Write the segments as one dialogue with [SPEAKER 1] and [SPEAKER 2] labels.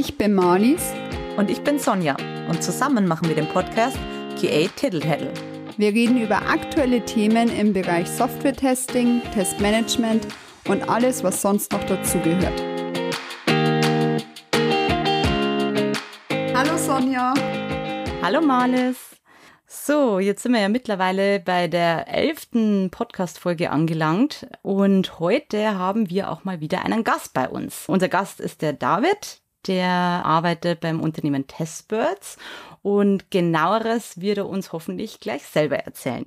[SPEAKER 1] Ich bin Marlies.
[SPEAKER 2] Und ich bin Sonja. Und zusammen machen wir den Podcast QA Tittle
[SPEAKER 1] Wir reden über aktuelle Themen im Bereich Software-Testing, Testmanagement und alles, was sonst noch dazugehört. Hallo Sonja.
[SPEAKER 2] Hallo Marlies. So, jetzt sind wir ja mittlerweile bei der elften Podcast-Folge angelangt und heute haben wir auch mal wieder einen Gast bei uns. Unser Gast ist der David, der arbeitet beim Unternehmen Testbirds und genaueres wird er uns hoffentlich gleich selber erzählen.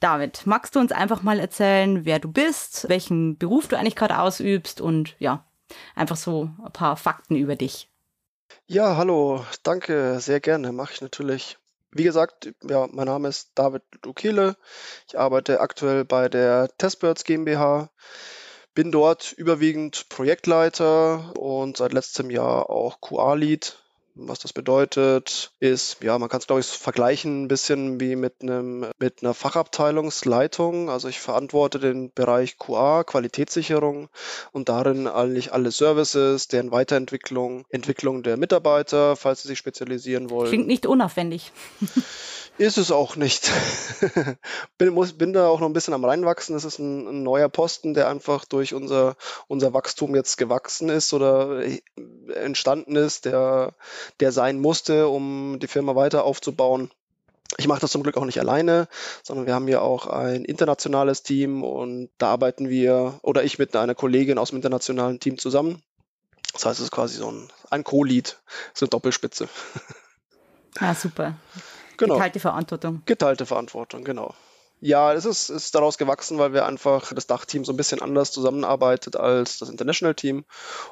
[SPEAKER 2] David, magst du uns einfach mal erzählen, wer du bist, welchen Beruf du eigentlich gerade ausübst und ja, einfach so ein paar Fakten über dich.
[SPEAKER 3] Ja, hallo, danke, sehr gerne, mache ich natürlich. Wie gesagt, ja, mein Name ist David Dukele. Ich arbeite aktuell bei der Testbirds GmbH, bin dort überwiegend Projektleiter und seit letztem Jahr auch QA-Lead was das bedeutet, ist, ja, man kann es glaube ich vergleichen ein bisschen wie mit einem mit einer Fachabteilungsleitung. Also ich verantworte den Bereich QA, Qualitätssicherung und darin eigentlich alle Services, deren Weiterentwicklung, Entwicklung der Mitarbeiter, falls sie sich spezialisieren wollen.
[SPEAKER 2] Klingt nicht unaufwendig.
[SPEAKER 3] Ist es auch nicht. bin, muss, bin da auch noch ein bisschen am reinwachsen. Das ist ein, ein, neuer Posten, der einfach durch unser, unser Wachstum jetzt gewachsen ist oder entstanden ist, der, der sein musste, um die Firma weiter aufzubauen. Ich mache das zum Glück auch nicht alleine, sondern wir haben hier auch ein internationales Team und da arbeiten wir oder ich mit einer Kollegin aus dem internationalen Team zusammen. Das heißt, es ist quasi so ein, ein Co-Lead, so eine Doppelspitze.
[SPEAKER 2] Ah, super.
[SPEAKER 3] Genau.
[SPEAKER 2] Geteilte Verantwortung.
[SPEAKER 3] Geteilte Verantwortung, genau. Ja, es ist, ist daraus gewachsen, weil wir einfach das Dachteam so ein bisschen anders zusammenarbeitet als das International Team.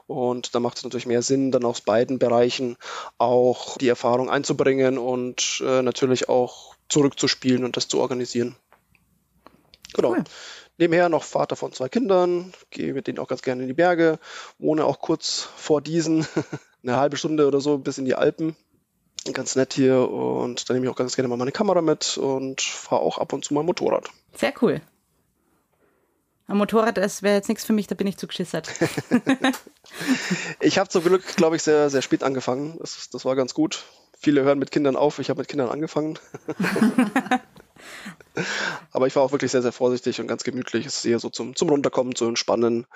[SPEAKER 3] Und da macht es natürlich mehr Sinn, dann aus beiden Bereichen auch die Erfahrung einzubringen und äh, natürlich auch zurückzuspielen und das zu organisieren. Genau. Cool. Nebenher noch Vater von zwei Kindern, gehe mit denen auch ganz gerne in die Berge, wohne auch kurz vor diesen, eine halbe Stunde oder so bis in die Alpen ganz nett hier und dann nehme ich auch ganz gerne mal meine Kamera mit und fahre auch ab und zu mal Motorrad.
[SPEAKER 2] Sehr cool. Ein Motorrad, das wäre jetzt nichts für mich, da bin ich zu geschissert.
[SPEAKER 3] ich habe zum Glück, glaube ich, sehr, sehr spät angefangen. Das, das war ganz gut. Viele hören mit Kindern auf, ich habe mit Kindern angefangen. Aber ich war auch wirklich sehr, sehr vorsichtig und ganz gemütlich. Es ist eher so zum, zum Runterkommen, zu entspannen,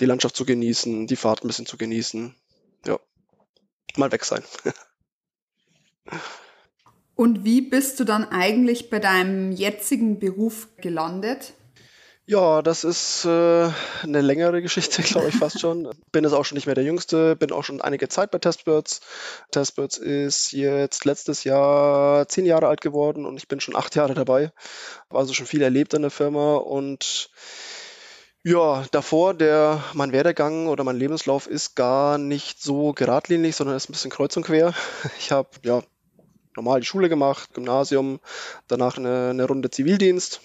[SPEAKER 3] die Landschaft zu genießen, die Fahrt ein bisschen zu genießen. Ja, mal weg sein.
[SPEAKER 1] Und wie bist du dann eigentlich bei deinem jetzigen Beruf gelandet?
[SPEAKER 3] Ja, das ist äh, eine längere Geschichte, glaube ich fast schon. Bin jetzt auch schon nicht mehr der Jüngste, bin auch schon einige Zeit bei Testbirds. Testbirds ist jetzt letztes Jahr zehn Jahre alt geworden und ich bin schon acht Jahre dabei. Habe also schon viel erlebt in der Firma und ja, davor, der, mein Werdegang oder mein Lebenslauf ist gar nicht so geradlinig, sondern ist ein bisschen kreuz und quer. Ich habe ja normal die Schule gemacht, Gymnasium, danach eine, eine Runde Zivildienst.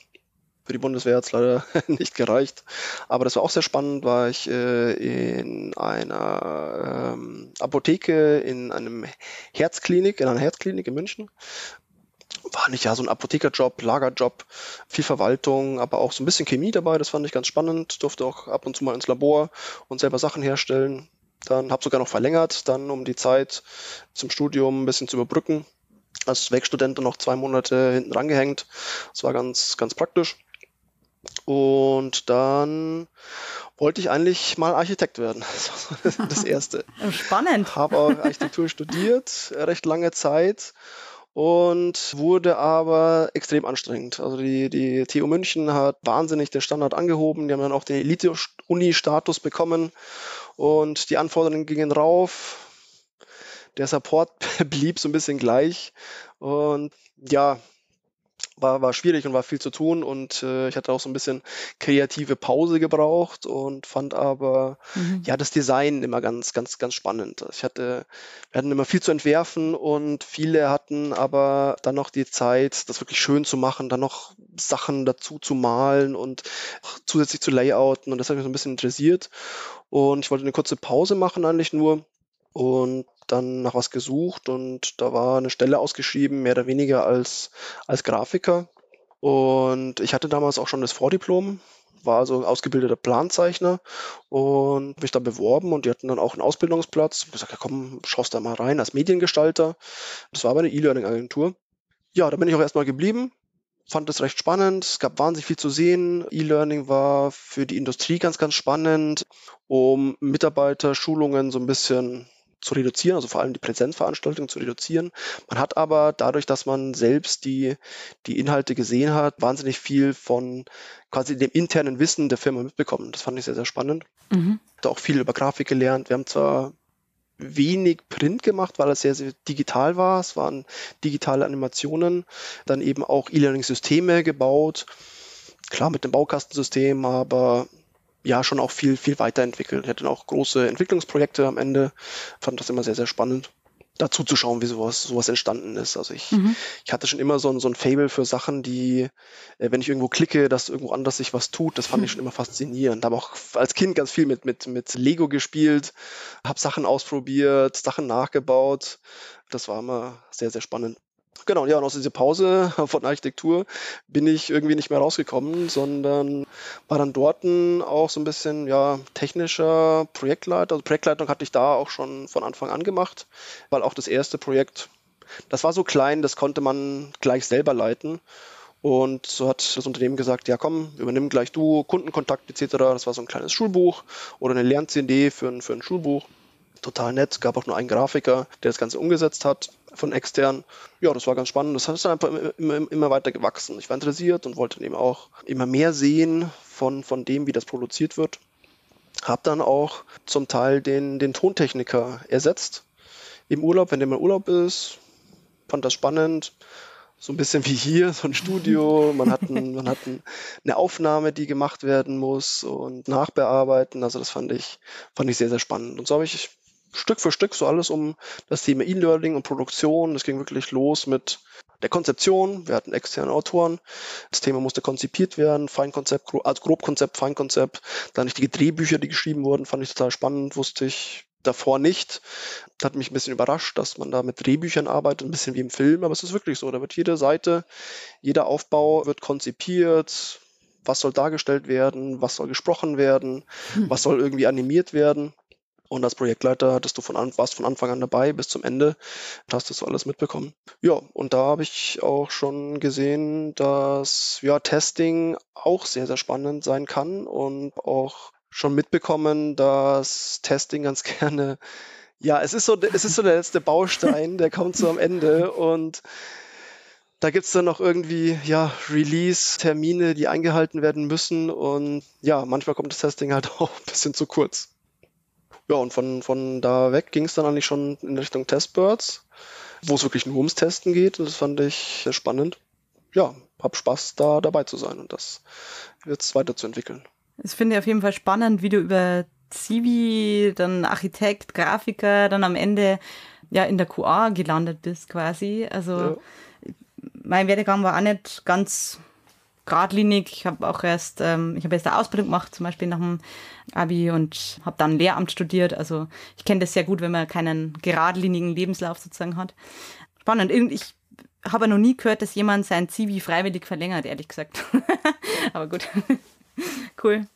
[SPEAKER 3] Für die Bundeswehr hat es leider nicht gereicht. Aber das war auch sehr spannend, war ich äh, in einer ähm, Apotheke, in einem Herzklinik, in einer Herzklinik in München. War nicht ja so ein Apothekerjob, Lagerjob, viel Verwaltung, aber auch so ein bisschen Chemie dabei, das fand ich ganz spannend. Durfte auch ab und zu mal ins Labor und selber Sachen herstellen. Dann habe sogar noch verlängert, dann um die Zeit zum Studium ein bisschen zu überbrücken als Werkstudent noch zwei Monate hinten rangehängt. Das war ganz, ganz praktisch. Und dann wollte ich eigentlich mal Architekt werden. Das Erste.
[SPEAKER 2] Spannend.
[SPEAKER 3] Habe auch Architektur studiert, recht lange Zeit und wurde aber extrem anstrengend. Also die, die TU München hat wahnsinnig den Standard angehoben. Die haben dann auch den Elite-Uni-Status bekommen und die Anforderungen gingen rauf der Support blieb so ein bisschen gleich. Und ja, war, war schwierig und war viel zu tun und äh, ich hatte auch so ein bisschen kreative Pause gebraucht und fand aber mhm. ja das Design immer ganz, ganz, ganz spannend. Ich hatte, wir hatten immer viel zu entwerfen und viele hatten aber dann noch die Zeit, das wirklich schön zu machen, dann noch Sachen dazu zu malen und zusätzlich zu layouten und das hat mich so ein bisschen interessiert und ich wollte eine kurze Pause machen eigentlich nur und dann nach was gesucht und da war eine Stelle ausgeschrieben, mehr oder weniger als, als Grafiker. Und ich hatte damals auch schon das Vordiplom war also ausgebildeter Planzeichner und mich dann beworben und die hatten dann auch einen Ausbildungsplatz. Ich gesagt, ja komm, schaust da mal rein als Mediengestalter. Das war aber eine E-Learning-Agentur. Ja, da bin ich auch erstmal geblieben, fand das recht spannend. Es gab wahnsinnig viel zu sehen. E-Learning war für die Industrie ganz, ganz spannend, um Mitarbeiterschulungen so ein bisschen zu reduzieren, also vor allem die Präsenzveranstaltungen zu reduzieren. Man hat aber dadurch, dass man selbst die, die Inhalte gesehen hat, wahnsinnig viel von quasi dem internen Wissen der Firma mitbekommen. Das fand ich sehr, sehr spannend. Mhm. Da auch viel über Grafik gelernt. Wir haben zwar wenig Print gemacht, weil es sehr, sehr digital war. Es waren digitale Animationen, dann eben auch E-Learning-Systeme gebaut. Klar mit dem Baukastensystem, aber ja schon auch viel, viel weiterentwickelt. Ich hatte auch große Entwicklungsprojekte am Ende. Fand das immer sehr, sehr spannend dazu zu schauen, wie sowas, sowas entstanden ist. Also ich, mhm. ich hatte schon immer so ein, so ein Fable für Sachen, die, äh, wenn ich irgendwo klicke, dass irgendwo anders sich was tut, das fand mhm. ich schon immer faszinierend. Habe auch als Kind ganz viel mit, mit, mit Lego gespielt, habe Sachen ausprobiert, Sachen nachgebaut. Das war immer sehr, sehr spannend. Genau, ja, und aus dieser Pause von Architektur bin ich irgendwie nicht mehr rausgekommen, sondern war dann dort auch so ein bisschen ja, technischer Projektleiter. Also Projektleitung hatte ich da auch schon von Anfang an gemacht, weil auch das erste Projekt, das war so klein, das konnte man gleich selber leiten. Und so hat das Unternehmen gesagt, ja komm, übernimm gleich du Kundenkontakt etc. Das war so ein kleines Schulbuch oder eine Lern-CD für ein, für ein Schulbuch total nett. Gab auch nur einen Grafiker, der das Ganze umgesetzt hat von extern. Ja, das war ganz spannend. Das ist dann einfach immer, immer weiter gewachsen. Ich war interessiert und wollte eben auch immer mehr sehen von, von dem, wie das produziert wird. Hab dann auch zum Teil den, den Tontechniker ersetzt im Urlaub, wenn der mal Urlaub ist. Fand das spannend so ein bisschen wie hier, so ein Studio. Man hat, ein, man hat ein, eine Aufnahme, die gemacht werden muss und nachbearbeiten. Also das fand ich, fand ich sehr, sehr spannend. Und so habe ich Stück für Stück so alles um das Thema E-Learning und Produktion. Es ging wirklich los mit der Konzeption. Wir hatten externe Autoren. Das Thema musste konzipiert werden. Feinkonzept, also Grobkonzept, Feinkonzept. Dann die Drehbücher, die geschrieben wurden, fand ich total spannend. Wusste ich davor nicht. Das hat mich ein bisschen überrascht, dass man da mit Drehbüchern arbeitet, ein bisschen wie im Film. Aber es ist wirklich so. Da wird jede Seite, jeder Aufbau wird konzipiert. Was soll dargestellt werden? Was soll gesprochen werden? Hm. Was soll irgendwie animiert werden? Und als Projektleiter hattest du von, an, warst von Anfang an dabei bis zum Ende und hast das so alles mitbekommen. Ja, und da habe ich auch schon gesehen, dass ja, Testing auch sehr, sehr spannend sein kann und auch schon mitbekommen, dass Testing ganz gerne, ja, es ist so, es ist so der letzte Baustein, der kommt so am Ende und da gibt es dann noch irgendwie ja, Release-Termine, die eingehalten werden müssen. Und ja, manchmal kommt das Testing halt auch ein bisschen zu kurz. Ja, und von, von da weg ging es dann eigentlich schon in Richtung Testbirds, wo es wirklich nur ums Testen geht. Und das fand ich spannend. Ja, hab Spaß, da dabei zu sein und das jetzt weiterzuentwickeln.
[SPEAKER 2] Ich finde auf jeden Fall spannend, wie du über Zivi, dann Architekt, Grafiker, dann am Ende ja in der QA gelandet bist quasi. Also ja. mein Werdegang war auch nicht ganz geradlinig. Ich habe auch erst, ähm, ich habe erst eine Ausbildung gemacht, zum Beispiel nach dem Abi und habe dann Lehramt studiert. Also ich kenne das sehr gut, wenn man keinen geradlinigen Lebenslauf sozusagen hat. Spannend. Ich habe noch nie gehört, dass jemand sein Zivi freiwillig verlängert, ehrlich gesagt. Aber gut. cool.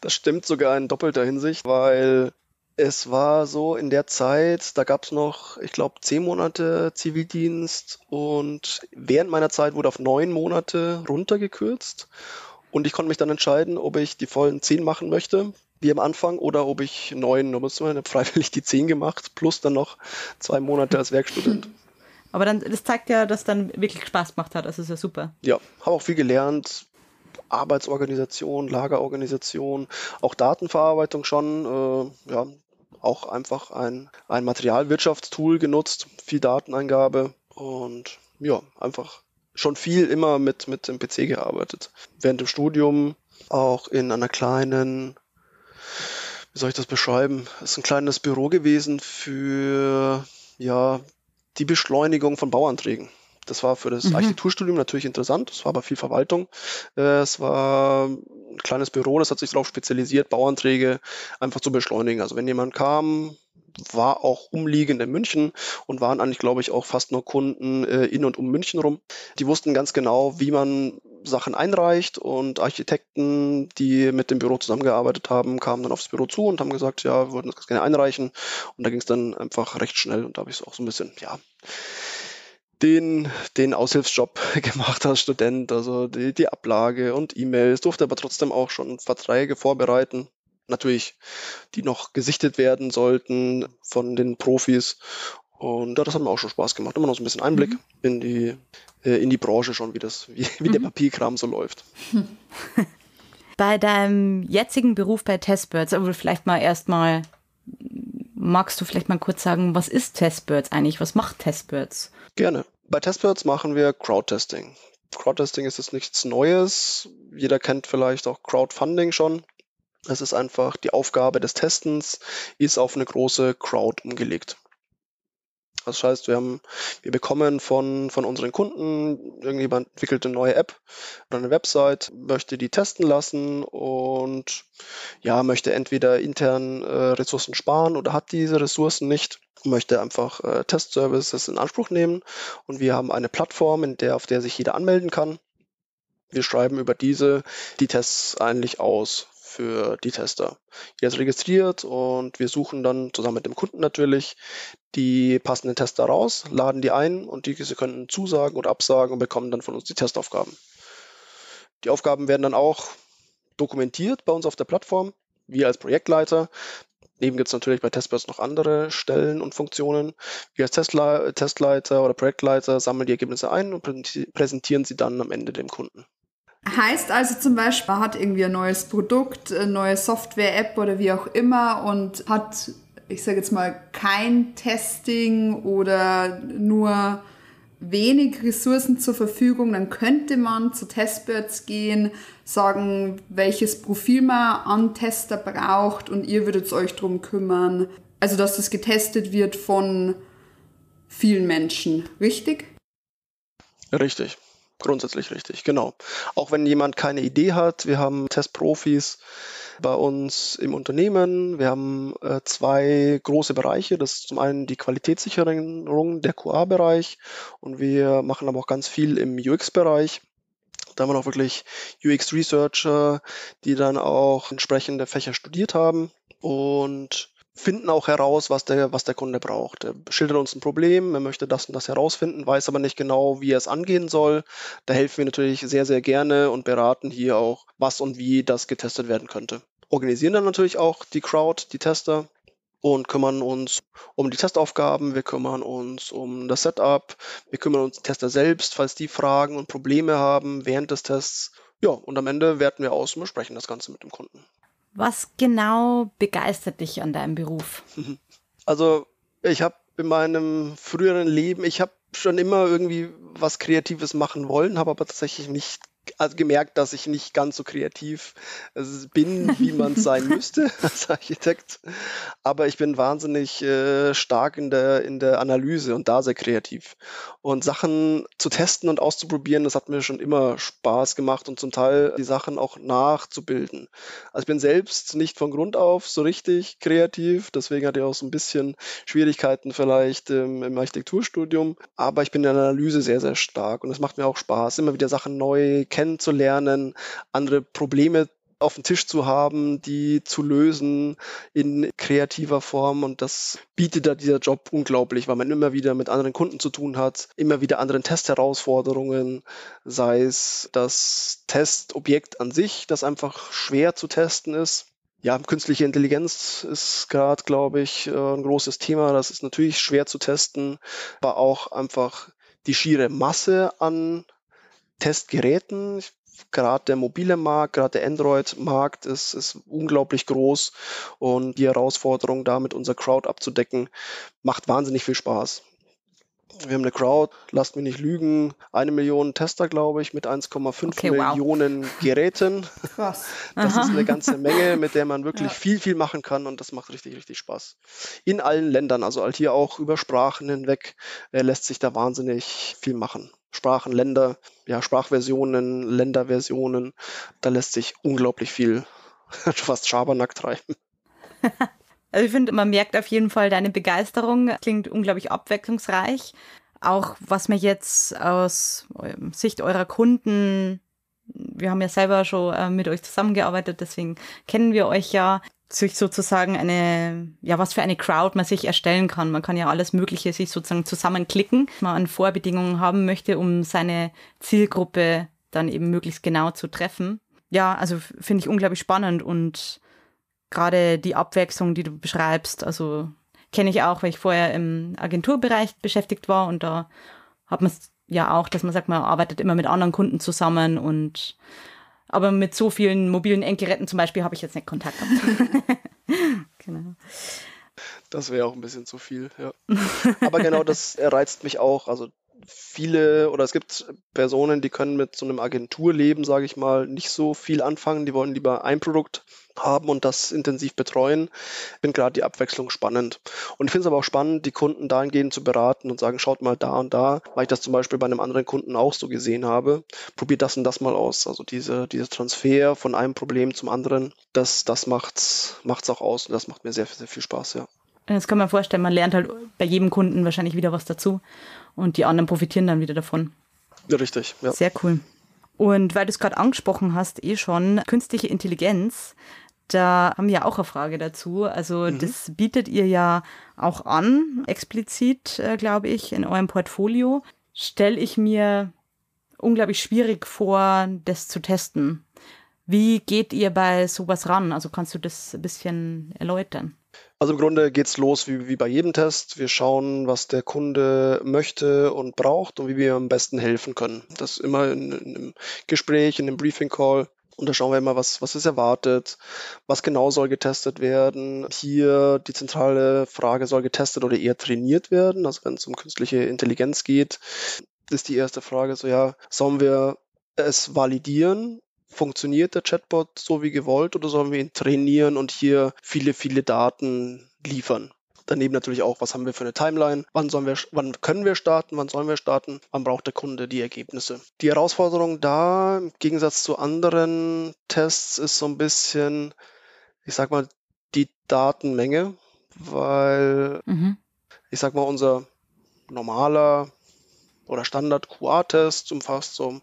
[SPEAKER 3] Das stimmt sogar in doppelter Hinsicht, weil es war so in der Zeit, da gab es noch, ich glaube, zehn Monate Zivildienst und während meiner Zeit wurde auf neun Monate runtergekürzt und ich konnte mich dann entscheiden, ob ich die vollen zehn machen möchte, wie am Anfang, oder ob ich neun, ich habe freiwillig die zehn gemacht, plus dann noch zwei Monate als Werkstudent.
[SPEAKER 2] Aber dann, das zeigt ja, dass dann wirklich Spaß gemacht hat. Also ist ja super.
[SPEAKER 3] Ja, habe auch viel gelernt. Arbeitsorganisation, Lagerorganisation, auch Datenverarbeitung schon. Äh, ja, auch einfach ein, ein Materialwirtschaftstool genutzt, viel Dateneingabe und ja, einfach schon viel immer mit, mit dem PC gearbeitet. Während dem Studium auch in einer kleinen, wie soll ich das beschreiben? Es ist ein kleines Büro gewesen für ja, die Beschleunigung von Bauanträgen. Das war für das mhm. Architekturstudium natürlich interessant, es war aber viel Verwaltung. Äh, es war ein kleines Büro, das hat sich darauf spezialisiert, Bauanträge einfach zu beschleunigen. Also wenn jemand kam, war auch umliegend in München und waren eigentlich, glaube ich, auch fast nur Kunden äh, in und um München rum. Die wussten ganz genau, wie man Sachen einreicht und Architekten, die mit dem Büro zusammengearbeitet haben, kamen dann aufs Büro zu und haben gesagt, ja, wir würden das gerne einreichen. Und da ging es dann einfach recht schnell und da habe ich es auch so ein bisschen, ja, den, den Aushilfsjob gemacht als Student, also die, die Ablage und E-Mails, durfte aber trotzdem auch schon Verträge vorbereiten. Natürlich, die noch gesichtet werden sollten von den Profis. Und das hat mir auch schon Spaß gemacht. Immer noch so ein bisschen Einblick mhm. in die, äh, in die Branche schon, wie das, wie, wie mhm. der Papierkram so läuft.
[SPEAKER 2] Bei deinem jetzigen Beruf bei Testbirds, aber vielleicht mal erstmal, magst du vielleicht mal kurz sagen, was ist Testbirds eigentlich? Was macht Testbirds?
[SPEAKER 3] Gerne. Bei Testbirds machen wir Crowdtesting. Crowdtesting ist jetzt nichts Neues. Jeder kennt vielleicht auch Crowdfunding schon. Es ist einfach die Aufgabe des Testens, ist auf eine große Crowd umgelegt. Das heißt, wir haben, wir bekommen von, von unseren Kunden, irgendjemand entwickelt eine neue App oder eine Website, möchte die testen lassen und ja, möchte entweder intern äh, Ressourcen sparen oder hat diese Ressourcen nicht, möchte einfach äh, Testservices in Anspruch nehmen und wir haben eine Plattform, in der, auf der sich jeder anmelden kann. Wir schreiben über diese die Tests eigentlich aus für die Tester. Jeder ist registriert und wir suchen dann zusammen mit dem Kunden natürlich die passenden Tester raus, laden die ein und diese können zusagen oder absagen und bekommen dann von uns die Testaufgaben. Die Aufgaben werden dann auch dokumentiert bei uns auf der Plattform. Wir als Projektleiter. Neben gibt es natürlich bei Testbirds noch andere Stellen und Funktionen. Wir als Testle Testleiter oder Projektleiter sammeln die Ergebnisse ein und präsentieren sie dann am Ende dem Kunden.
[SPEAKER 1] Heißt also zum Beispiel, man hat irgendwie ein neues Produkt, eine neue Software-App oder wie auch immer und hat, ich sage jetzt mal, kein Testing oder nur wenig Ressourcen zur Verfügung, dann könnte man zu Testbirds gehen, sagen, welches Profil man an Tester braucht und ihr würdet euch darum kümmern. Also, dass das getestet wird von vielen Menschen, richtig?
[SPEAKER 3] Richtig. Grundsätzlich richtig, genau. Auch wenn jemand keine Idee hat, wir haben Testprofis bei uns im Unternehmen. Wir haben äh, zwei große Bereiche. Das ist zum einen die Qualitätssicherung, der QA-Bereich und wir machen aber auch ganz viel im UX-Bereich. Da haben wir auch wirklich UX-Researcher, die dann auch entsprechende Fächer studiert haben und finden auch heraus, was der, was der Kunde braucht. Er schildert uns ein Problem, er möchte das und das herausfinden, weiß aber nicht genau, wie er es angehen soll. Da helfen wir natürlich sehr, sehr gerne und beraten hier auch, was und wie das getestet werden könnte. Organisieren dann natürlich auch die Crowd, die Tester und kümmern uns um die Testaufgaben, wir kümmern uns um das Setup, wir kümmern uns die Tester selbst, falls die Fragen und Probleme haben während des Tests. Ja, und am Ende werten wir aus und besprechen das Ganze mit dem Kunden.
[SPEAKER 2] Was genau begeistert dich an deinem Beruf?
[SPEAKER 3] Also ich habe in meinem früheren Leben, ich habe schon immer irgendwie was Kreatives machen wollen, habe aber tatsächlich nicht also gemerkt, dass ich nicht ganz so kreativ äh, bin, wie man sein müsste als Architekt. Aber ich bin wahnsinnig äh, stark in der, in der Analyse und da sehr kreativ. Und Sachen zu testen und auszuprobieren, das hat mir schon immer Spaß gemacht und zum Teil die Sachen auch nachzubilden. Also ich bin selbst nicht von Grund auf so richtig kreativ, deswegen hatte ich auch so ein bisschen Schwierigkeiten vielleicht ähm, im Architekturstudium. Aber ich bin in der Analyse sehr, sehr stark und es macht mir auch Spaß, immer wieder Sachen neu kennenzulernen, andere Probleme auf dem Tisch zu haben, die zu lösen in kreativer Form. Und das bietet da dieser Job unglaublich, weil man immer wieder mit anderen Kunden zu tun hat, immer wieder anderen Testherausforderungen, sei es das Testobjekt an sich, das einfach schwer zu testen ist. Ja, künstliche Intelligenz ist gerade, glaube ich, äh, ein großes Thema. Das ist natürlich schwer zu testen, aber auch einfach die schiere Masse an Testgeräten. Gerade der mobile Markt, gerade der Android-Markt ist, ist unglaublich groß und die Herausforderung, damit unser Crowd abzudecken, macht wahnsinnig viel Spaß. Wir haben eine Crowd, lasst mich nicht lügen, eine Million Tester, glaube ich, mit 1,5 okay, Millionen wow. Geräten. Krass. Das Aha. ist eine ganze Menge, mit der man wirklich ja. viel, viel machen kann und das macht richtig, richtig Spaß. In allen Ländern, also halt hier auch über Sprachen hinweg, äh, lässt sich da wahnsinnig viel machen. Sprachen, Länder, ja, Sprachversionen, Länderversionen. Da lässt sich unglaublich viel fast Schabernack treiben.
[SPEAKER 2] Also ich finde, man merkt auf jeden Fall deine Begeisterung. Klingt unglaublich abwechslungsreich. Auch was mir jetzt aus Sicht eurer Kunden, wir haben ja selber schon äh, mit euch zusammengearbeitet, deswegen kennen wir euch ja, sich sozusagen eine, ja, was für eine Crowd man sich erstellen kann. Man kann ja alles Mögliche sich sozusagen zusammenklicken, was man an Vorbedingungen haben möchte, um seine Zielgruppe dann eben möglichst genau zu treffen. Ja, also finde ich unglaublich spannend und gerade die Abwechslung, die du beschreibst, also kenne ich auch, weil ich vorher im Agenturbereich beschäftigt war und da hat man es ja auch, dass man sagt, man arbeitet immer mit anderen Kunden zusammen und aber mit so vielen mobilen Endgeräten zum Beispiel habe ich jetzt nicht Kontakt gehabt.
[SPEAKER 3] genau. Das wäre auch ein bisschen zu viel, ja. Aber genau das reizt mich auch. Also viele oder es gibt Personen, die können mit so einem Agenturleben, sage ich mal, nicht so viel anfangen. Die wollen lieber ein Produkt haben und das intensiv betreuen. Finde gerade die Abwechslung spannend. Und ich finde es aber auch spannend, die Kunden dahingehend zu beraten und sagen, schaut mal da und da, weil ich das zum Beispiel bei einem anderen Kunden auch so gesehen habe. Probiert das und das mal aus. Also diese, dieser Transfer von einem Problem zum anderen, das, das macht's, macht's auch aus und das macht mir sehr, sehr viel Spaß, ja.
[SPEAKER 2] Das kann man vorstellen, man lernt halt bei jedem Kunden wahrscheinlich wieder was dazu und die anderen profitieren dann wieder davon.
[SPEAKER 3] Ja, richtig, ja.
[SPEAKER 2] Sehr cool. Und weil du es gerade angesprochen hast, eh schon, künstliche Intelligenz, da haben wir auch eine Frage dazu. Also mhm. das bietet ihr ja auch an, explizit, äh, glaube ich, in eurem Portfolio. Stelle ich mir unglaublich schwierig vor, das zu testen. Wie geht ihr bei sowas ran? Also kannst du das ein bisschen erläutern?
[SPEAKER 3] Also im Grunde geht es los wie, wie bei jedem Test. Wir schauen, was der Kunde möchte und braucht und wie wir am besten helfen können. Das immer in, in einem Gespräch, in einem Briefing Call. Und da schauen wir immer, was, was ist erwartet, was genau soll getestet werden. Hier die zentrale Frage, soll getestet oder eher trainiert werden? Also wenn es um künstliche Intelligenz geht, ist die erste Frage so, ja, sollen wir es validieren Funktioniert der Chatbot so wie gewollt oder sollen wir ihn trainieren und hier viele, viele Daten liefern? Daneben natürlich auch, was haben wir für eine Timeline? Wann, sollen wir, wann können wir starten? Wann sollen wir starten? Wann braucht der Kunde die Ergebnisse? Die Herausforderung da, im Gegensatz zu anderen Tests, ist so ein bisschen, ich sag mal, die Datenmenge, weil mhm. ich sag mal, unser normaler oder Standard QA-Test umfasst so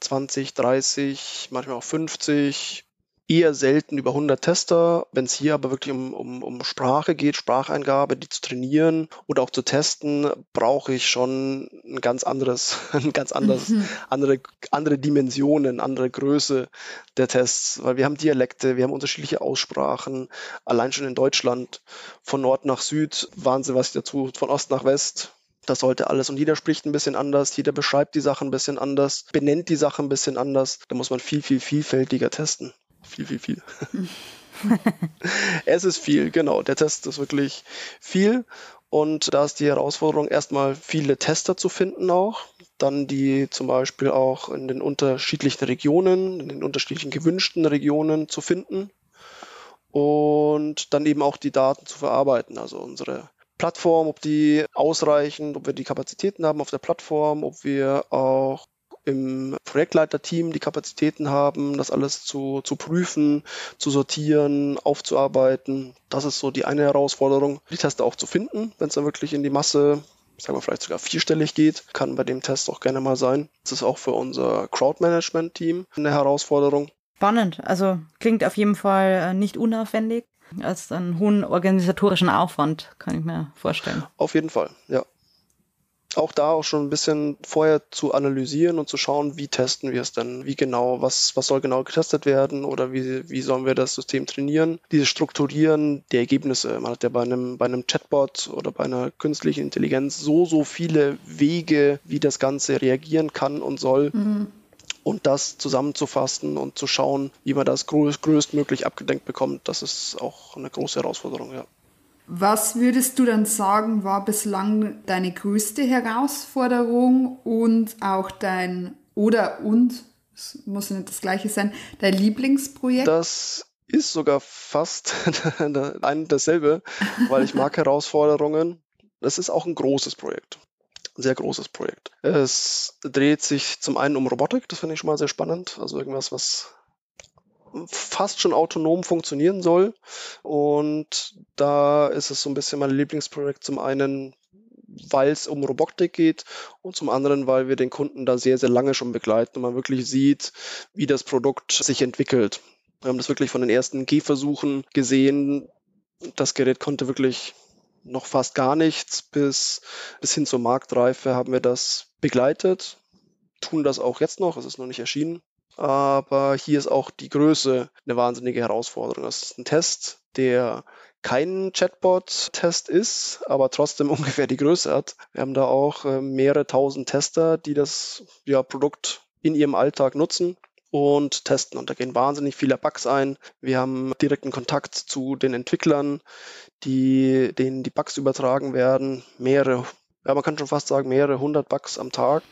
[SPEAKER 3] 20, 30, manchmal auch 50, eher selten über 100 Tester. Wenn es hier aber wirklich um, um, um Sprache geht, Spracheingabe, die zu trainieren oder auch zu testen, brauche ich schon ein ganz anderes, ein ganz anderes, mhm. andere, andere Dimensionen, andere Größe der Tests, weil wir haben Dialekte, wir haben unterschiedliche Aussprachen. Allein schon in Deutschland von Nord nach Süd, Wahnsinn, was ich dazu, von Ost nach West, das sollte alles. Und jeder spricht ein bisschen anders, jeder beschreibt die Sachen ein bisschen anders, benennt die Sachen ein bisschen anders. Da muss man viel, viel vielfältiger testen. Viel, viel, viel. es ist viel, genau. Der Test ist wirklich viel. Und da ist die Herausforderung, erstmal viele Tester zu finden auch. Dann die zum Beispiel auch in den unterschiedlichen Regionen, in den unterschiedlichen gewünschten Regionen zu finden. Und dann eben auch die Daten zu verarbeiten. Also unsere Plattform, ob die ausreichen, ob wir die Kapazitäten haben auf der Plattform, ob wir auch im Projektleiterteam die Kapazitäten haben, das alles zu, zu prüfen, zu sortieren, aufzuarbeiten. Das ist so die eine Herausforderung, die Tester auch zu finden, wenn es dann wirklich in die Masse, sagen wir vielleicht sogar vierstellig geht, kann bei dem Test auch gerne mal sein. Das ist auch für unser Crowdmanagement-Team eine Herausforderung.
[SPEAKER 2] Spannend. Also klingt auf jeden Fall äh, nicht unaufwendig als einen hohen organisatorischen Aufwand, kann ich mir vorstellen.
[SPEAKER 3] Auf jeden Fall, ja. Auch da auch schon ein bisschen vorher zu analysieren und zu schauen, wie testen wir es denn, wie genau, was, was soll genau getestet werden oder wie, wie sollen wir das System trainieren. Dieses Strukturieren der Ergebnisse. Man hat ja bei einem, bei einem Chatbot oder bei einer künstlichen Intelligenz so, so viele Wege, wie das Ganze reagieren kann und soll. Mhm und das zusammenzufassen und zu schauen, wie man das größtmöglich abgedenkt bekommt, das ist auch eine große Herausforderung, ja.
[SPEAKER 1] Was würdest du dann sagen, war bislang deine größte Herausforderung und auch dein oder und, es muss nicht das gleiche sein, dein Lieblingsprojekt?
[SPEAKER 3] Das ist sogar fast ein dasselbe, weil ich mag Herausforderungen. Das ist auch ein großes Projekt ein sehr großes Projekt. Es dreht sich zum einen um Robotik, das finde ich schon mal sehr spannend. Also irgendwas, was fast schon autonom funktionieren soll. Und da ist es so ein bisschen mein Lieblingsprojekt. Zum einen, weil es um Robotik geht und zum anderen, weil wir den Kunden da sehr, sehr lange schon begleiten und man wirklich sieht, wie das Produkt sich entwickelt. Wir haben das wirklich von den ersten Gehversuchen gesehen. Das Gerät konnte wirklich noch fast gar nichts bis, bis hin zur Marktreife haben wir das begleitet, tun das auch jetzt noch, es ist noch nicht erschienen. Aber hier ist auch die Größe eine wahnsinnige Herausforderung. Das ist ein Test, der kein Chatbot-Test ist, aber trotzdem ungefähr die Größe hat. Wir haben da auch äh, mehrere tausend Tester, die das ja, Produkt in ihrem Alltag nutzen und testen. Und da gehen wahnsinnig viele Bugs ein. Wir haben direkten Kontakt zu den Entwicklern, die, denen die Bugs übertragen werden. Mehrere, ja, man kann schon fast sagen, mehrere hundert Bugs am Tag.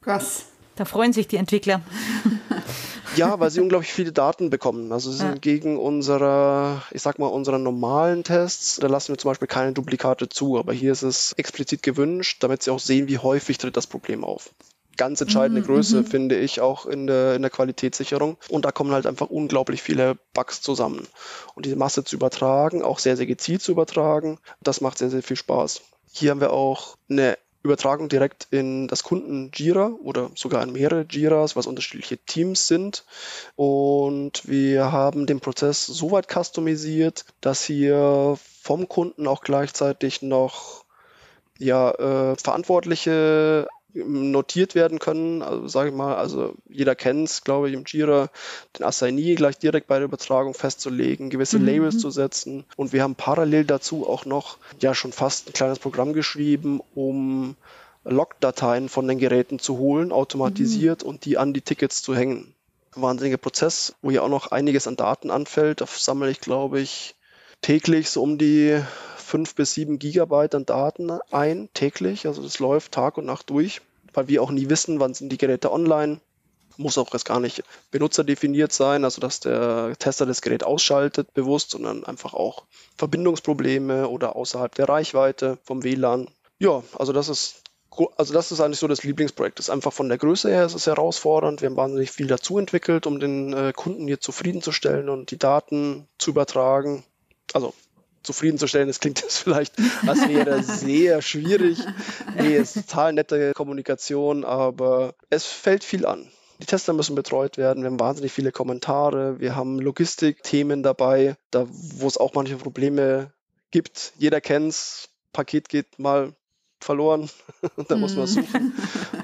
[SPEAKER 2] Krass. Da freuen sich die Entwickler.
[SPEAKER 3] Ja, weil sie unglaublich viele Daten bekommen. Also sie sind ja. gegen unsere, ich sag mal, unsere normalen Tests, da lassen wir zum Beispiel keine Duplikate zu, aber hier ist es explizit gewünscht, damit sie auch sehen, wie häufig tritt das Problem auf. Ganz entscheidende mhm, Größe, mhm. finde ich, auch in der, in der Qualitätssicherung. Und da kommen halt einfach unglaublich viele Bugs zusammen. Und diese Masse zu übertragen, auch sehr, sehr gezielt zu übertragen, das macht sehr, sehr viel Spaß. Hier haben wir auch eine Übertragung direkt in das Kunden Jira oder sogar in mehrere Jiras, was unterschiedliche Teams sind. Und wir haben den Prozess so weit customisiert, dass hier vom Kunden auch gleichzeitig noch ja, äh, Verantwortliche notiert werden können. Also sage ich mal, also jeder kennt es, glaube ich, im Jira, den Assignee gleich direkt bei der Übertragung festzulegen, gewisse mhm. Labels zu setzen. Und wir haben parallel dazu auch noch ja schon fast ein kleines Programm geschrieben, um Log-Dateien von den Geräten zu holen, automatisiert mhm. und die an die Tickets zu hängen. Wahnsinniger Prozess, wo ja auch noch einiges an Daten anfällt. Da sammle ich, glaube ich, täglich so um die fünf bis sieben Gigabyte an Daten ein, täglich. Also das läuft Tag und Nacht durch, weil wir auch nie wissen, wann sind die Geräte online. Muss auch erst gar nicht benutzerdefiniert sein, also dass der Tester das Gerät ausschaltet bewusst, sondern einfach auch Verbindungsprobleme oder außerhalb der Reichweite vom WLAN. Ja, also das ist also das ist eigentlich so das Lieblingsprojekt. Das ist einfach von der Größe her ist es herausfordernd. Wir haben wahnsinnig viel dazu entwickelt, um den äh, Kunden hier zufriedenzustellen und die Daten zu übertragen. Also zufriedenzustellen. Das klingt jetzt vielleicht, als wäre sehr schwierig. Nee, es ist total nette Kommunikation, aber es fällt viel an. Die Tester müssen betreut werden. Wir haben wahnsinnig viele Kommentare. Wir haben Logistikthemen dabei, da wo es auch manche Probleme gibt. Jeder kennt es. Paket geht mal verloren. da muss man mhm. suchen.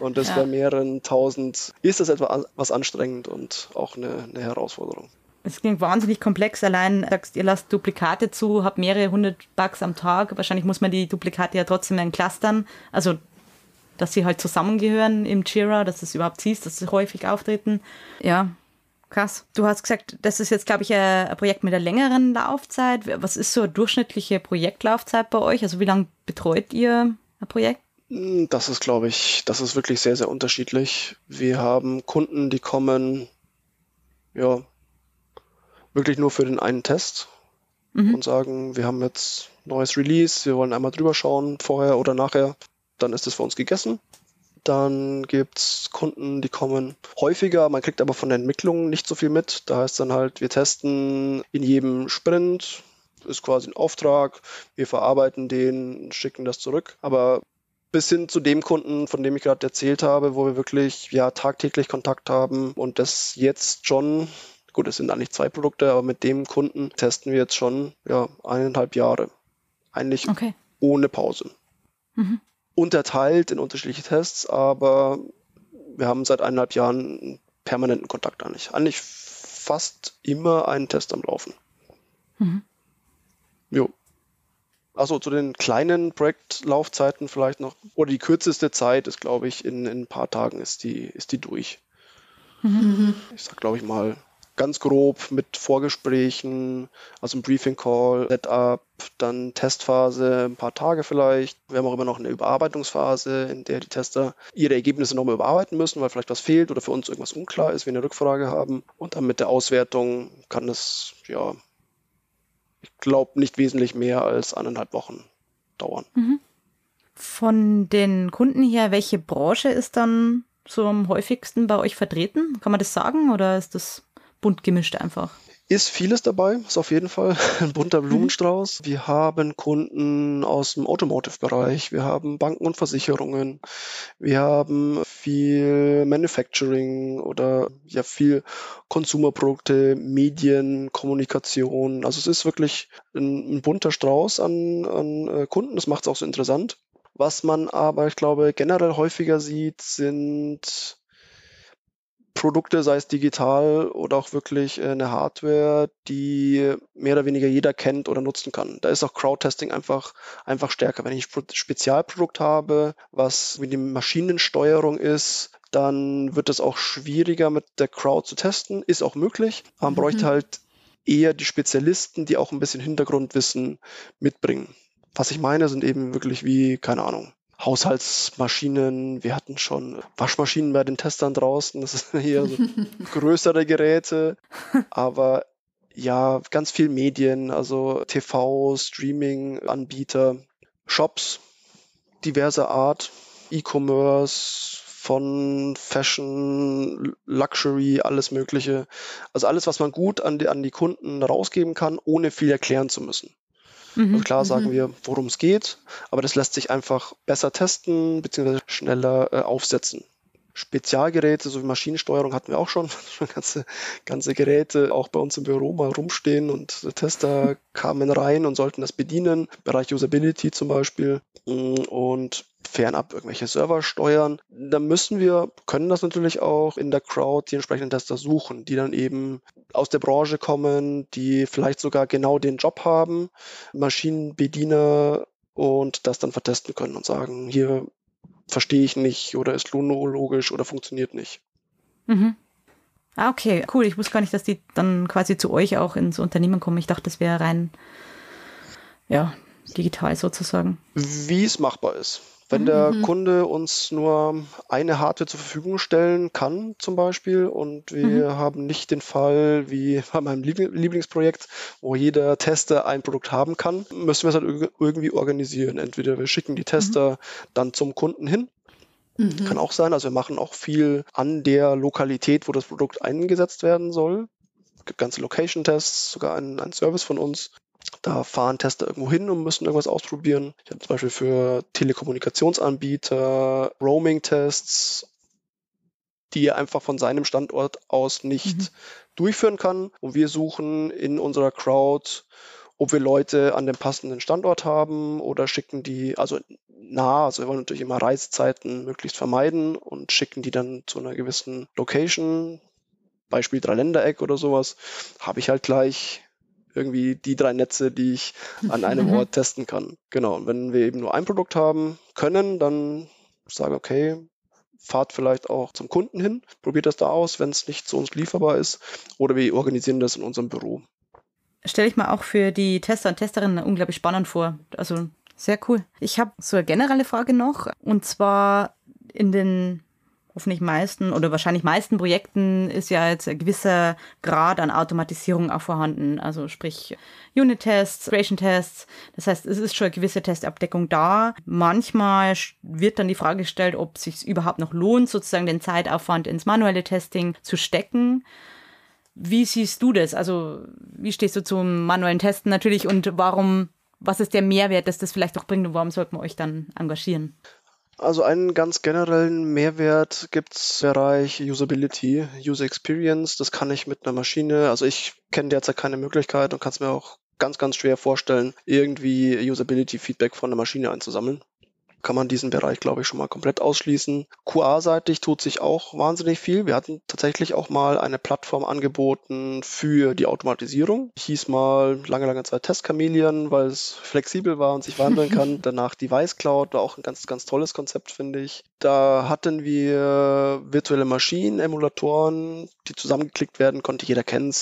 [SPEAKER 3] Und das ja. bei mehreren tausend ist das etwas anstrengend und auch eine, eine Herausforderung.
[SPEAKER 2] Es klingt wahnsinnig komplex. Allein sagst, ihr lasst Duplikate zu, habt mehrere hundert Bugs am Tag. Wahrscheinlich muss man die Duplikate ja trotzdem dann clustern. Also, dass sie halt zusammengehören im Jira, dass es überhaupt siehst, dass sie häufig auftreten. Ja, krass. Du hast gesagt, das ist jetzt, glaube ich, ein Projekt mit einer längeren Laufzeit. Was ist so eine durchschnittliche Projektlaufzeit bei euch? Also, wie lange betreut ihr ein Projekt?
[SPEAKER 3] Hm, das ist, glaube ich, das ist wirklich sehr, sehr unterschiedlich. Wir haben Kunden, die kommen, ja, wirklich nur für den einen Test mhm. und sagen, wir haben jetzt neues Release, wir wollen einmal drüber schauen, vorher oder nachher, dann ist es für uns gegessen. Dann gibt es Kunden, die kommen häufiger, man kriegt aber von der Entwicklung nicht so viel mit. Da heißt dann halt, wir testen in jedem Sprint, ist quasi ein Auftrag, wir verarbeiten den, schicken das zurück. Aber bis hin zu dem Kunden, von dem ich gerade erzählt habe, wo wir wirklich ja tagtäglich Kontakt haben und das jetzt schon Gut, es sind eigentlich zwei Produkte, aber mit dem Kunden testen wir jetzt schon ja, eineinhalb Jahre. Eigentlich okay. ohne Pause. Mhm. Unterteilt in unterschiedliche Tests, aber wir haben seit eineinhalb Jahren permanenten Kontakt eigentlich. Eigentlich fast immer einen Test am Laufen. Mhm. Jo. Also zu den kleinen Projektlaufzeiten vielleicht noch. Oder die kürzeste Zeit ist, glaube ich, in, in, ein paar Tagen ist die, ist die durch. Mhm. Ich sag, glaube ich mal, ganz grob mit Vorgesprächen, also ein Briefing Call, Setup, dann Testphase, ein paar Tage vielleicht. Wir haben auch immer noch eine Überarbeitungsphase, in der die Tester ihre Ergebnisse nochmal überarbeiten müssen, weil vielleicht was fehlt oder für uns irgendwas unklar ist, wir eine Rückfrage haben. Und dann mit der Auswertung kann es, ja, ich glaube, nicht wesentlich mehr als eineinhalb Wochen dauern. Mhm.
[SPEAKER 2] Von den Kunden her, welche Branche ist dann am häufigsten bei euch vertreten? Kann man das sagen oder ist das bunt gemischt einfach?
[SPEAKER 3] Ist vieles dabei, ist auf jeden Fall ein bunter mhm. Blumenstrauß. Wir haben Kunden aus dem Automotive-Bereich, wir haben Banken und Versicherungen, wir haben viel Manufacturing oder ja viel Konsumerprodukte, Medien, Kommunikation. Also es ist wirklich ein, ein bunter Strauß an, an äh, Kunden. Das macht es auch so interessant. Was man aber, ich glaube, generell häufiger sieht, sind Produkte, sei es digital oder auch wirklich äh, eine Hardware, die mehr oder weniger jeder kennt oder nutzen kann. Da ist auch Crowdtesting einfach, einfach stärker. Wenn ich ein Spezialprodukt habe, was wie die Maschinensteuerung ist, dann wird es auch schwieriger mit der Crowd zu testen. Ist auch möglich. Man mhm. bräuchte halt eher die Spezialisten, die auch ein bisschen Hintergrundwissen mitbringen. Was ich meine, sind eben wirklich wie, keine Ahnung, Haushaltsmaschinen, wir hatten schon Waschmaschinen bei den Testern draußen, das ist hier so größere Geräte, aber ja, ganz viel Medien, also TV, Streaming-Anbieter, Shops diverser Art, E-Commerce, von Fashion, Luxury, alles Mögliche. Also alles, was man gut an die, an die Kunden rausgeben kann, ohne viel erklären zu müssen. Mhm, also klar sagen mhm. wir, worum es geht, aber das lässt sich einfach besser testen bzw. schneller äh, aufsetzen. Spezialgeräte, so wie Maschinensteuerung hatten wir auch schon, schon ganze, ganze Geräte auch bei uns im Büro mal rumstehen und Tester kamen rein und sollten das bedienen, Bereich Usability zum Beispiel mm, und fernab irgendwelche Server steuern. Da müssen wir, können das natürlich auch in der Crowd die entsprechenden Tester suchen, die dann eben aus der Branche kommen, die vielleicht sogar genau den Job haben, Maschinenbediener und das dann vertesten können und sagen, hier verstehe ich nicht oder ist logisch oder funktioniert nicht.
[SPEAKER 2] Mhm. Ah, okay, cool. Ich wusste gar nicht, dass die dann quasi zu euch auch ins Unternehmen kommen. Ich dachte, das wäre rein, ja, digital sozusagen.
[SPEAKER 3] Wie es machbar ist. Wenn der mhm. Kunde uns nur eine Hardware zur Verfügung stellen kann, zum Beispiel, und wir mhm. haben nicht den Fall wie bei meinem Lieblingsprojekt, wo jeder Tester ein Produkt haben kann, müssen wir es halt irgendwie organisieren. Entweder wir schicken die Tester mhm. dann zum Kunden hin Mhm. Kann auch sein. Also wir machen auch viel an der Lokalität, wo das Produkt eingesetzt werden soll. Es gibt ganze Location-Tests, sogar ein, ein Service von uns, da fahren Tester irgendwo hin und müssen irgendwas ausprobieren. Ich habe zum Beispiel für Telekommunikationsanbieter Roaming-Tests, die er einfach von seinem Standort aus nicht mhm. durchführen kann. Und wir suchen in unserer Crowd, ob wir Leute an dem passenden Standort haben oder schicken die, also nah, also wir wollen natürlich immer Reisezeiten möglichst vermeiden und schicken die dann zu einer gewissen Location, Beispiel Dreiländereck oder sowas, habe ich halt gleich irgendwie die drei Netze, die ich an einem Ort testen kann. Genau. Und wenn wir eben nur ein Produkt haben können, dann sage okay, fahrt vielleicht auch zum Kunden hin, probiert das da aus, wenn es nicht zu uns lieferbar ist, oder wir organisieren das in unserem Büro.
[SPEAKER 2] Stelle ich mir auch für die Tester und Testerinnen unglaublich spannend vor. Also sehr cool. Ich habe so eine generelle Frage noch, und zwar in den hoffentlich meisten oder wahrscheinlich meisten Projekten ist ja jetzt ein gewisser Grad an Automatisierung auch vorhanden. Also sprich Unit-Tests, Integration-Tests. Das heißt, es ist schon eine gewisse Testabdeckung da. Manchmal wird dann die Frage gestellt, ob es sich überhaupt noch lohnt, sozusagen den Zeitaufwand ins manuelle Testing zu stecken. Wie siehst du das? Also, wie stehst du zum manuellen Testen natürlich und warum, was ist der Mehrwert, dass das vielleicht auch bringt und warum sollten wir euch dann engagieren?
[SPEAKER 3] Also einen ganz generellen Mehrwert gibt es im Bereich Usability, User Experience. Das kann ich mit einer Maschine, also ich kenne derzeit keine Möglichkeit und kann es mir auch ganz, ganz schwer vorstellen, irgendwie Usability-Feedback von der Maschine einzusammeln kann man diesen Bereich, glaube ich, schon mal komplett ausschließen. QA-seitig tut sich auch wahnsinnig viel. Wir hatten tatsächlich auch mal eine Plattform angeboten für die Automatisierung. Hieß mal lange, lange Zeit Test Chameleon, weil es flexibel war und sich wandeln kann. Danach Device Cloud, war auch ein ganz, ganz tolles Konzept, finde ich. Da hatten wir virtuelle Maschinen, Emulatoren, die zusammengeklickt werden, konnte jeder kennen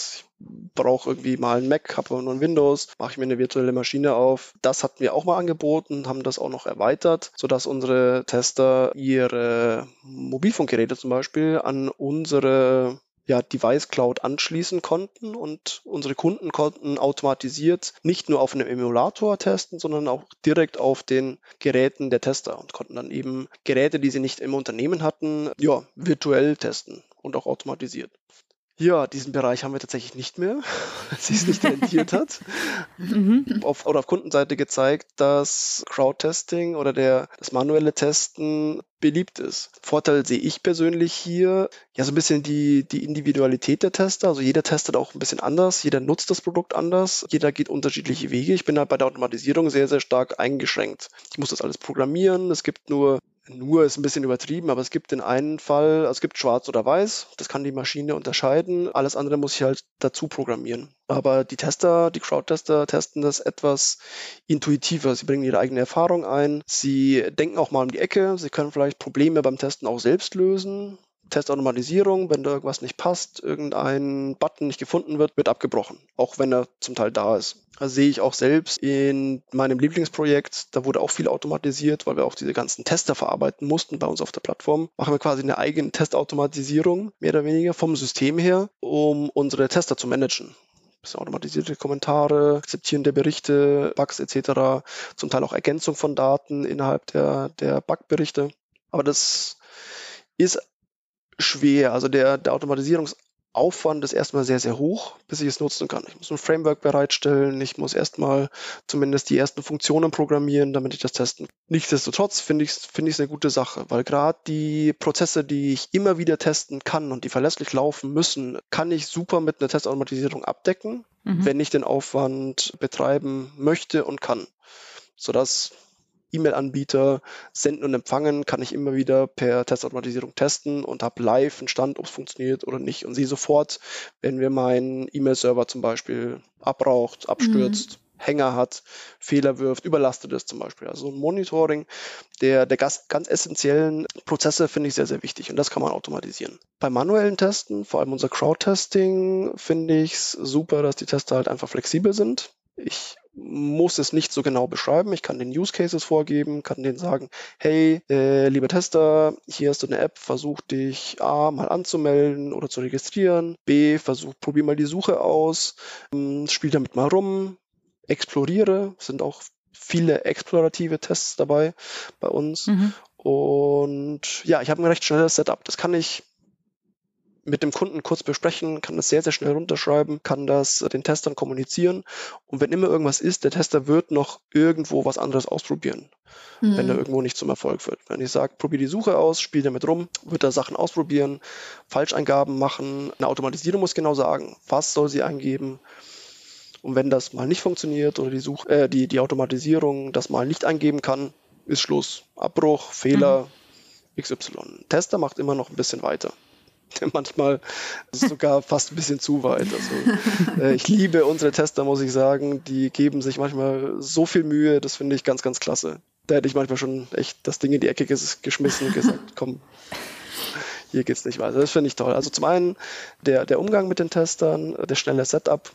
[SPEAKER 3] brauche irgendwie mal einen Mac, habe nur ein Windows, mache ich mir eine virtuelle Maschine auf. Das hatten wir auch mal angeboten, haben das auch noch erweitert, sodass unsere Tester ihre Mobilfunkgeräte zum Beispiel an unsere ja, Device Cloud anschließen konnten und unsere Kunden konnten automatisiert nicht nur auf einem Emulator testen, sondern auch direkt auf den Geräten der Tester und konnten dann eben Geräte, die sie nicht im Unternehmen hatten, ja, virtuell testen und auch automatisiert. Ja, diesen Bereich haben wir tatsächlich nicht mehr, weil sie es nicht rentiert hat. Mhm. Auf, oder auf Kundenseite gezeigt, dass Crowd-Testing oder der, das manuelle Testen beliebt ist. Vorteil sehe ich persönlich hier, ja, so ein bisschen die, die Individualität der Tester. Also jeder testet auch ein bisschen anders, jeder nutzt das Produkt anders, jeder geht unterschiedliche Wege. Ich bin halt bei der Automatisierung sehr, sehr stark eingeschränkt. Ich muss das alles programmieren. Es gibt nur nur ist ein bisschen übertrieben, aber es gibt den einen Fall, also es gibt schwarz oder weiß, das kann die Maschine unterscheiden, alles andere muss ich halt dazu programmieren. Aber die Tester, die Crowd-Tester testen das etwas intuitiver. Sie bringen ihre eigene Erfahrung ein, sie denken auch mal um die Ecke, sie können vielleicht Probleme beim Testen auch selbst lösen. Testautomatisierung, wenn da irgendwas nicht passt, irgendein Button nicht gefunden wird, wird abgebrochen, auch wenn er zum Teil da ist. Das sehe ich auch selbst in meinem Lieblingsprojekt. Da wurde auch viel automatisiert, weil wir auch diese ganzen Tester verarbeiten mussten bei uns auf der Plattform. Machen wir quasi eine eigene Testautomatisierung, mehr oder weniger vom System her, um unsere Tester zu managen bisschen automatisierte Kommentare, Akzeptieren der Berichte, Bugs etc., zum Teil auch Ergänzung von Daten innerhalb der, der Bugberichte. Aber das ist schwer. Also der, der Automatisierungsaufwand ist erstmal sehr, sehr hoch, bis ich es nutzen kann. Ich muss ein Framework bereitstellen, ich muss erstmal zumindest die ersten Funktionen programmieren, damit ich das testen. Nichtsdestotrotz finde ich es find eine gute Sache, weil gerade die Prozesse, die ich immer wieder testen kann und die verlässlich laufen müssen, kann ich super mit einer Testautomatisierung abdecken, mhm. wenn ich den Aufwand betreiben möchte und kann. Sodass E-Mail-Anbieter senden und empfangen, kann ich immer wieder per Testautomatisierung testen und habe live einen Stand, ob es funktioniert oder nicht. Und sehe sofort, wenn mir mein E-Mail-Server zum Beispiel abraucht, abstürzt, mhm. Hänger hat, Fehler wirft, überlastet ist zum Beispiel. Also ein Monitoring der, der ganz, ganz essentiellen Prozesse finde ich sehr, sehr wichtig und das kann man automatisieren. Bei manuellen Testen, vor allem unser Crowd-Testing, finde ich es super, dass die Tester halt einfach flexibel sind. Ich muss es nicht so genau beschreiben. Ich kann den Use Cases vorgeben, kann denen sagen, hey, äh, lieber Tester, hier hast du eine App, versuch dich A mal anzumelden oder zu registrieren, B, versuch, probier mal die Suche aus, ähm, spiel damit mal rum, exploriere, sind auch viele explorative Tests dabei bei uns. Mhm. Und ja, ich habe ein recht schnelles Setup. Das kann ich mit dem Kunden kurz besprechen, kann das sehr, sehr schnell runterschreiben, kann das den Testern kommunizieren. Und wenn immer irgendwas ist, der Tester wird noch irgendwo was anderes ausprobieren, mhm. wenn er irgendwo nicht zum Erfolg wird. Wenn ich sage, probier die Suche aus, spiel damit rum, wird er Sachen ausprobieren, Falscheingaben machen. Eine Automatisierung muss genau sagen, was soll sie eingeben. Und wenn das mal nicht funktioniert oder die, Such äh, die, die Automatisierung das mal nicht eingeben kann, ist Schluss. Abbruch, Fehler, mhm. XY. Tester macht immer noch ein bisschen weiter. Manchmal sogar fast ein bisschen zu weit. Also, äh, ich liebe unsere Tester, muss ich sagen. Die geben sich manchmal so viel Mühe, das finde ich ganz, ganz klasse. Da hätte ich manchmal schon echt das Ding in die Ecke geschmissen und gesagt, komm, hier geht's nicht weiter. Das finde ich toll. Also zum einen der, der Umgang mit den Testern, der schnelle Setup,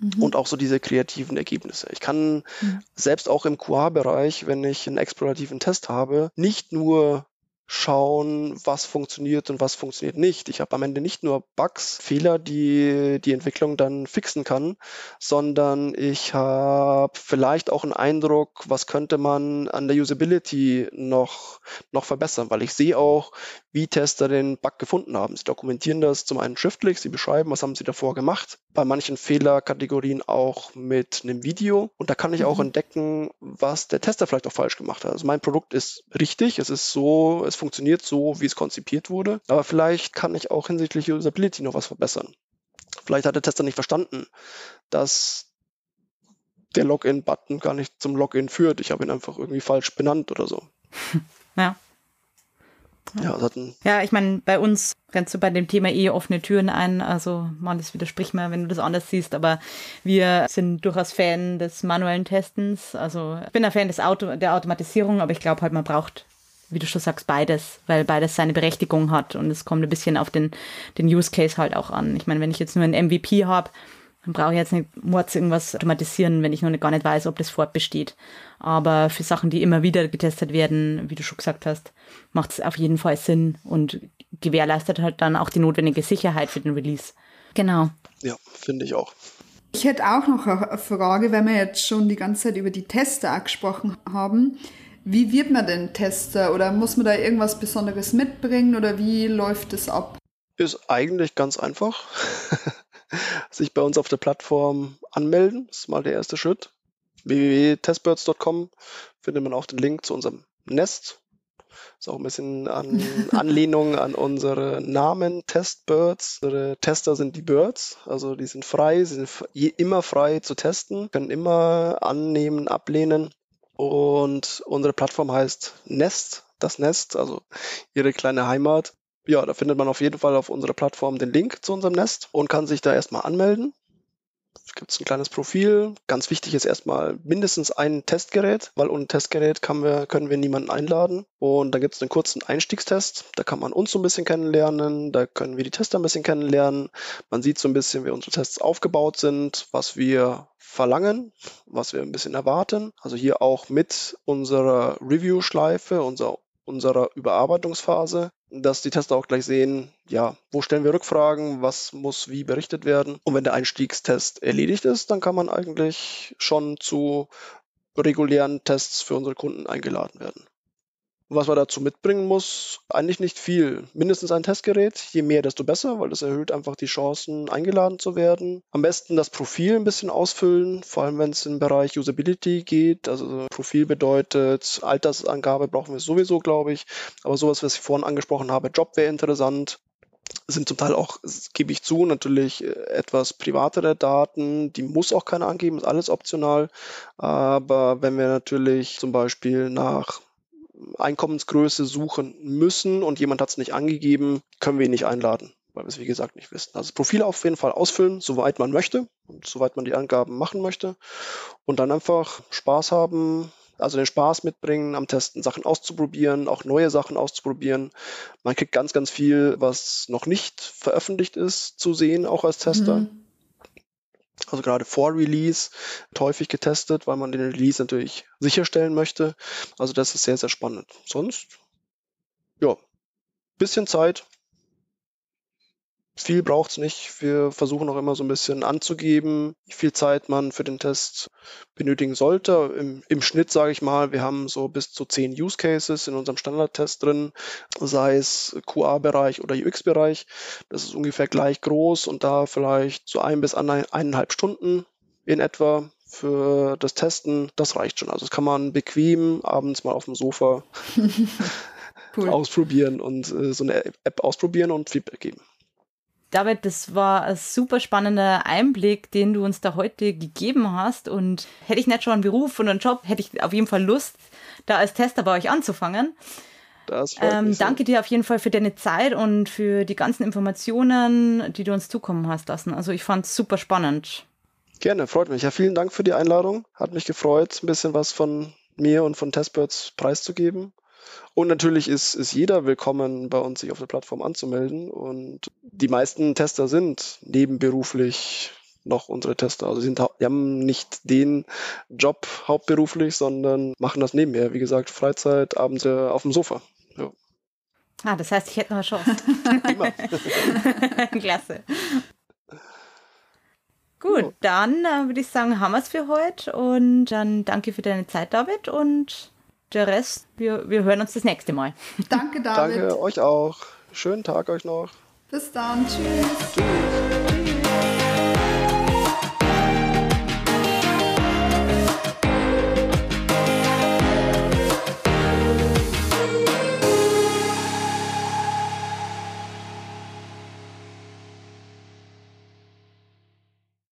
[SPEAKER 3] mhm. und auch so diese kreativen Ergebnisse. Ich kann mhm. selbst auch im QA-Bereich, wenn ich einen explorativen Test habe, nicht nur schauen, was funktioniert und was funktioniert nicht. Ich habe am Ende nicht nur Bugs, Fehler, die die Entwicklung dann fixen kann, sondern ich habe vielleicht auch einen Eindruck, was könnte man an der Usability noch, noch verbessern, weil ich sehe auch, wie Tester den Bug gefunden haben. Sie dokumentieren das zum einen schriftlich, sie beschreiben, was haben sie davor gemacht. Bei manchen Fehlerkategorien auch mit einem Video. Und da kann ich auch mhm. entdecken, was der Tester vielleicht auch falsch gemacht hat. Also mein Produkt ist richtig, es ist so, es funktioniert so, wie es konzipiert wurde. Aber vielleicht kann ich auch hinsichtlich Usability noch was verbessern. Vielleicht hat der Tester nicht verstanden, dass der Login-Button gar nicht zum Login führt. Ich habe ihn einfach irgendwie falsch benannt oder so.
[SPEAKER 2] Ja. Ja, ja, ich meine, bei uns rennst du bei dem Thema eh offene Türen ein. Also, man, das widerspricht mir, wenn du das anders siehst. Aber wir sind durchaus Fan des manuellen Testens. Also, ich bin ein Fan des Auto, der Automatisierung, aber ich glaube halt, man braucht, wie du schon sagst, beides, weil beides seine Berechtigung hat. Und es kommt ein bisschen auf den, den Use Case halt auch an. Ich meine, wenn ich jetzt nur ein MVP habe, dann brauche ich jetzt nicht Mords irgendwas automatisieren, wenn ich noch nicht, gar nicht weiß, ob das fortbesteht. Aber für Sachen, die immer wieder getestet werden, wie du schon gesagt hast, macht es auf jeden Fall Sinn und gewährleistet halt dann auch die notwendige Sicherheit für den Release. Genau.
[SPEAKER 3] Ja, finde ich auch.
[SPEAKER 1] Ich hätte auch noch eine Frage, weil wir jetzt schon die ganze Zeit über die Tester gesprochen haben. Wie wird man denn Tester oder muss man da irgendwas Besonderes mitbringen oder wie läuft es ab?
[SPEAKER 3] Ist eigentlich ganz einfach. Sich bei uns auf der Plattform anmelden, das ist mal der erste Schritt. www.testbirds.com findet man auch den Link zu unserem Nest. Ist auch ein bisschen an Anlehnung an unsere Namen Testbirds. Unsere Tester sind die Birds, also die sind frei, sie sind immer frei zu testen, können immer annehmen, ablehnen. Und unsere Plattform heißt Nest, das Nest, also ihre kleine Heimat. Ja, da findet man auf jeden Fall auf unserer Plattform den Link zu unserem Nest und kann sich da erstmal anmelden. Es gibt ein kleines Profil. Ganz wichtig ist erstmal mindestens ein Testgerät, weil ohne Testgerät wir, können wir niemanden einladen. Und dann gibt es einen kurzen Einstiegstest. Da kann man uns so ein bisschen kennenlernen. Da können wir die Tester ein bisschen kennenlernen. Man sieht so ein bisschen, wie unsere Tests aufgebaut sind, was wir verlangen, was wir ein bisschen erwarten. Also hier auch mit unserer Review-Schleife, unser unserer Überarbeitungsphase, dass die Tester auch gleich sehen, ja, wo stellen wir Rückfragen, was muss wie berichtet werden. Und wenn der Einstiegstest erledigt ist, dann kann man eigentlich schon zu regulären Tests für unsere Kunden eingeladen werden. Was man dazu mitbringen muss, eigentlich nicht viel. Mindestens ein Testgerät, je mehr, desto besser, weil das erhöht einfach die Chancen, eingeladen zu werden. Am besten das Profil ein bisschen ausfüllen, vor allem wenn es im Bereich Usability geht. Also Profil bedeutet, Altersangabe brauchen wir sowieso, glaube ich. Aber sowas, was ich vorhin angesprochen habe, Job wäre interessant sind zum Teil auch, gebe ich zu, natürlich äh, etwas privatere Daten. Die muss auch keiner angeben, ist alles optional. Aber wenn wir natürlich zum Beispiel nach Einkommensgröße suchen müssen und jemand hat es nicht angegeben, können wir ihn nicht einladen, weil wir es wie gesagt nicht wissen. Also das Profil auf jeden Fall ausfüllen, soweit man möchte und soweit man die Angaben machen möchte und dann einfach Spaß haben, also den Spaß mitbringen, am Testen Sachen auszuprobieren, auch neue Sachen auszuprobieren. Man kriegt ganz, ganz viel, was noch nicht veröffentlicht ist, zu sehen, auch als Tester. Mhm also gerade vor Release, häufig getestet, weil man den Release natürlich sicherstellen möchte. Also das ist sehr, sehr spannend. Sonst, ja, bisschen Zeit, viel braucht es nicht. Wir versuchen auch immer so ein bisschen anzugeben, wie viel Zeit man für den Test benötigen sollte. Im, im Schnitt sage ich mal, wir haben so bis zu zehn Use Cases in unserem Standardtest drin, sei es QA-Bereich oder UX-Bereich. Das ist ungefähr gleich groß und da vielleicht so ein bis eineinhalb Stunden in etwa für das Testen, das reicht schon. Also das kann man bequem abends mal auf dem Sofa cool. ausprobieren und äh, so eine App ausprobieren und Feedback geben.
[SPEAKER 2] David, das war ein super spannender Einblick, den du uns da heute gegeben hast. Und hätte ich nicht schon einen Beruf und einen Job, hätte ich auf jeden Fall Lust, da als Tester bei euch anzufangen. Ähm, danke dir auf jeden Fall für deine Zeit und für die ganzen Informationen, die du uns zukommen hast lassen. Also ich fand es super spannend.
[SPEAKER 3] Gerne, freut mich. Ja, vielen Dank für die Einladung. Hat mich gefreut, ein bisschen was von mir und von Testbirds preiszugeben. Und natürlich ist, ist jeder willkommen, bei uns sich auf der Plattform anzumelden. Und die meisten Tester sind nebenberuflich noch unsere Tester. Also sind, die haben nicht den Job hauptberuflich, sondern machen das nebenher. Wie gesagt, Freizeit, abends auf dem Sofa. Ja.
[SPEAKER 2] Ah, das heißt, ich hätte noch eine Chance. Klasse. Gut, dann äh, würde ich sagen, haben wir es für heute. Und dann danke für deine Zeit, David. Und der Rest, wir, wir hören uns das nächste Mal.
[SPEAKER 1] Danke, David.
[SPEAKER 3] Danke euch auch. Schönen Tag euch noch.
[SPEAKER 1] Bis dann. Tschüss. Tschüss.